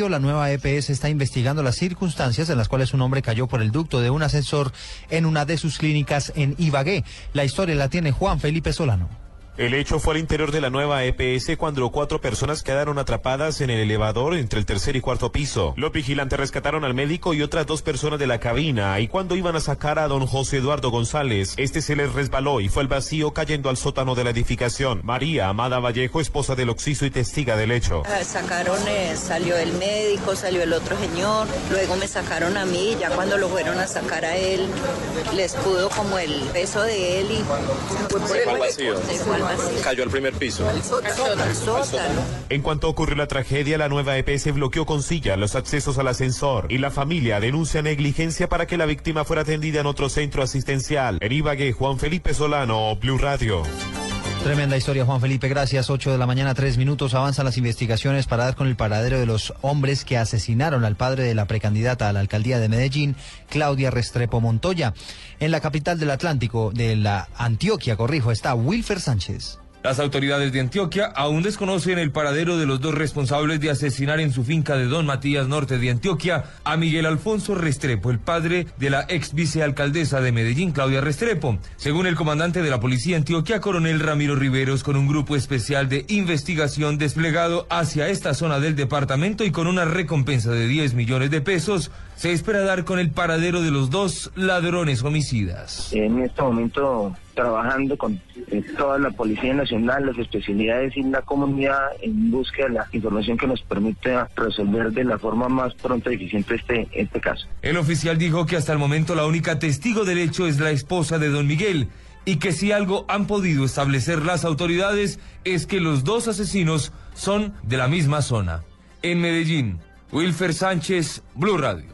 La nueva EPS está investigando las circunstancias en las cuales un hombre cayó por el ducto de un ascensor en una de sus clínicas en Ibagué. La historia la tiene Juan Felipe Solano. El hecho fue al interior de la nueva EPS cuando cuatro personas quedaron atrapadas en el elevador entre el tercer y cuarto piso. Los vigilantes rescataron al médico y otras dos personas de la cabina y cuando iban a sacar a don José Eduardo González, este se les resbaló y fue al vacío cayendo al sótano de la edificación. María Amada Vallejo, esposa del Oxiso y testiga del hecho. Ah, sacaron, eh, salió el médico, salió el otro señor, luego me sacaron a mí, ya cuando lo fueron a sacar a él, les pudo como el peso de él y se fue al vacío. Se fue al Cayó al primer piso. En cuanto ocurrió la tragedia, la nueva EPS bloqueó con silla los accesos al ascensor y la familia denuncia negligencia para que la víctima fuera atendida en otro centro asistencial. En Ibagué, Juan Felipe Solano, Blue Radio. Tremenda historia, Juan Felipe. Gracias. 8 de la mañana, tres minutos. Avanzan las investigaciones para dar con el paradero de los hombres que asesinaron al padre de la precandidata a la alcaldía de Medellín, Claudia Restrepo Montoya. En la capital del Atlántico, de la Antioquia, corrijo, está Wilfer Sánchez. Las autoridades de Antioquia aún desconocen el paradero de los dos responsables de asesinar en su finca de Don Matías Norte de Antioquia a Miguel Alfonso Restrepo, el padre de la ex vicealcaldesa de Medellín, Claudia Restrepo. Según el comandante de la policía Antioquia, coronel Ramiro Riveros, con un grupo especial de investigación desplegado hacia esta zona del departamento y con una recompensa de 10 millones de pesos, se espera dar con el paradero de los dos ladrones homicidas. En este momento trabajando con eh, toda la Policía Nacional, las especialidades y la comunidad en búsqueda de la información que nos permite resolver de la forma más pronta y eficiente este, este caso. El oficial dijo que hasta el momento la única testigo del hecho es la esposa de don Miguel y que si algo han podido establecer las autoridades es que los dos asesinos son de la misma zona. En Medellín, Wilfer Sánchez, Blue Radio.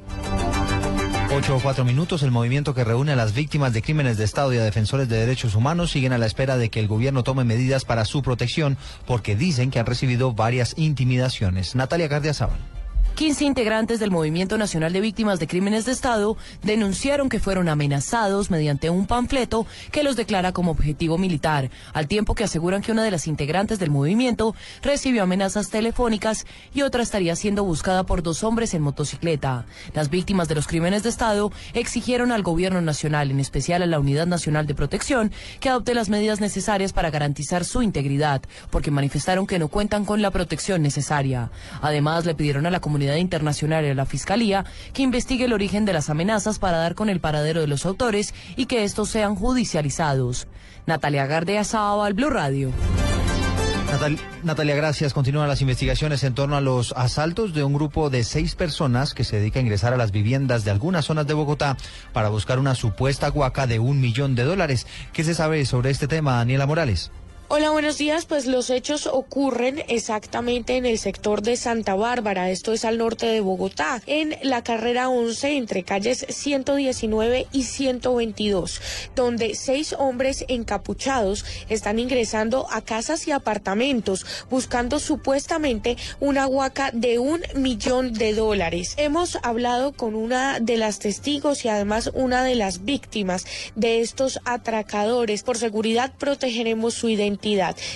Ocho o cuatro minutos, el movimiento que reúne a las víctimas de crímenes de Estado y a defensores de derechos humanos siguen a la espera de que el gobierno tome medidas para su protección porque dicen que han recibido varias intimidaciones. Natalia Gardiazabal. 15 integrantes del Movimiento Nacional de Víctimas de Crímenes de Estado denunciaron que fueron amenazados mediante un panfleto que los declara como objetivo militar, al tiempo que aseguran que una de las integrantes del movimiento recibió amenazas telefónicas y otra estaría siendo buscada por dos hombres en motocicleta. Las víctimas de los crímenes de Estado exigieron al Gobierno Nacional, en especial a la Unidad Nacional de Protección, que adopte las medidas necesarias para garantizar su integridad, porque manifestaron que no cuentan con la protección necesaria. Además, le pidieron a la comunidad internacional y a la Fiscalía que investigue el origen de las amenazas para dar con el paradero de los autores y que estos sean judicializados. Natalia Gardea al Blue Radio. Natalia, gracias. Continúan las investigaciones en torno a los asaltos de un grupo de seis personas que se dedica a ingresar a las viviendas de algunas zonas de Bogotá para buscar una supuesta guaca de un millón de dólares. ¿Qué se sabe sobre este tema, Daniela Morales? Hola, buenos días. Pues los hechos ocurren exactamente en el sector de Santa Bárbara, esto es al norte de Bogotá, en la carrera 11 entre calles 119 y 122, donde seis hombres encapuchados están ingresando a casas y apartamentos buscando supuestamente una huaca de un millón de dólares. Hemos hablado con una de las testigos y además una de las víctimas de estos atracadores. Por seguridad protegeremos su identidad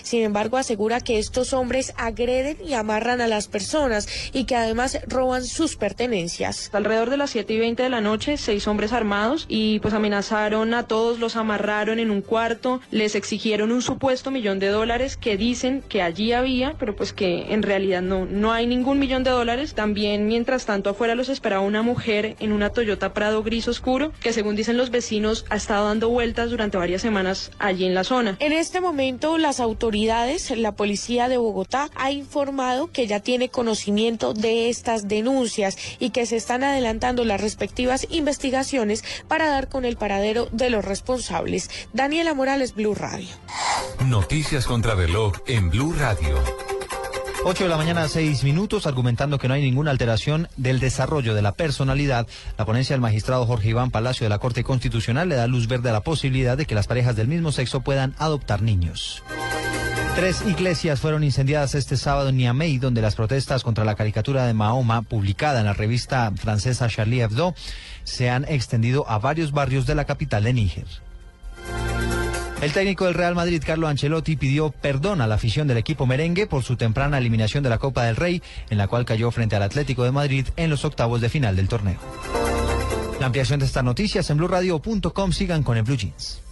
sin embargo, asegura que estos hombres agreden y amarran a las personas y que además roban sus pertenencias. Alrededor de las 7 y 20 de la noche, seis hombres armados y pues amenazaron a todos, los amarraron en un cuarto, les exigieron un supuesto millón de dólares que dicen que allí había, pero pues que en realidad no, no hay ningún millón de dólares. También, mientras tanto, afuera los esperaba una mujer en una Toyota Prado gris oscuro que según dicen los vecinos ha estado dando vueltas durante varias semanas allí en la zona. En este las autoridades, la policía de Bogotá ha informado que ya tiene conocimiento de estas denuncias y que se están adelantando las respectivas investigaciones para dar con el paradero de los responsables. Daniela Morales, Blue Radio. Noticias contra reloj en Blue Radio. 8 de la mañana, 6 minutos, argumentando que no hay ninguna alteración del desarrollo de la personalidad. La ponencia del magistrado Jorge Iván Palacio de la Corte Constitucional le da luz verde a la posibilidad de que las parejas del mismo sexo puedan adoptar niños. Tres iglesias fueron incendiadas este sábado en Niamey, donde las protestas contra la caricatura de Mahoma, publicada en la revista francesa Charlie Hebdo, se han extendido a varios barrios de la capital de Níger. El técnico del Real Madrid, Carlo Ancelotti, pidió perdón a la afición del equipo merengue por su temprana eliminación de la Copa del Rey, en la cual cayó frente al Atlético de Madrid en los octavos de final del torneo. La ampliación de estas noticias en blueradio.com. Sigan con el Blue Jeans.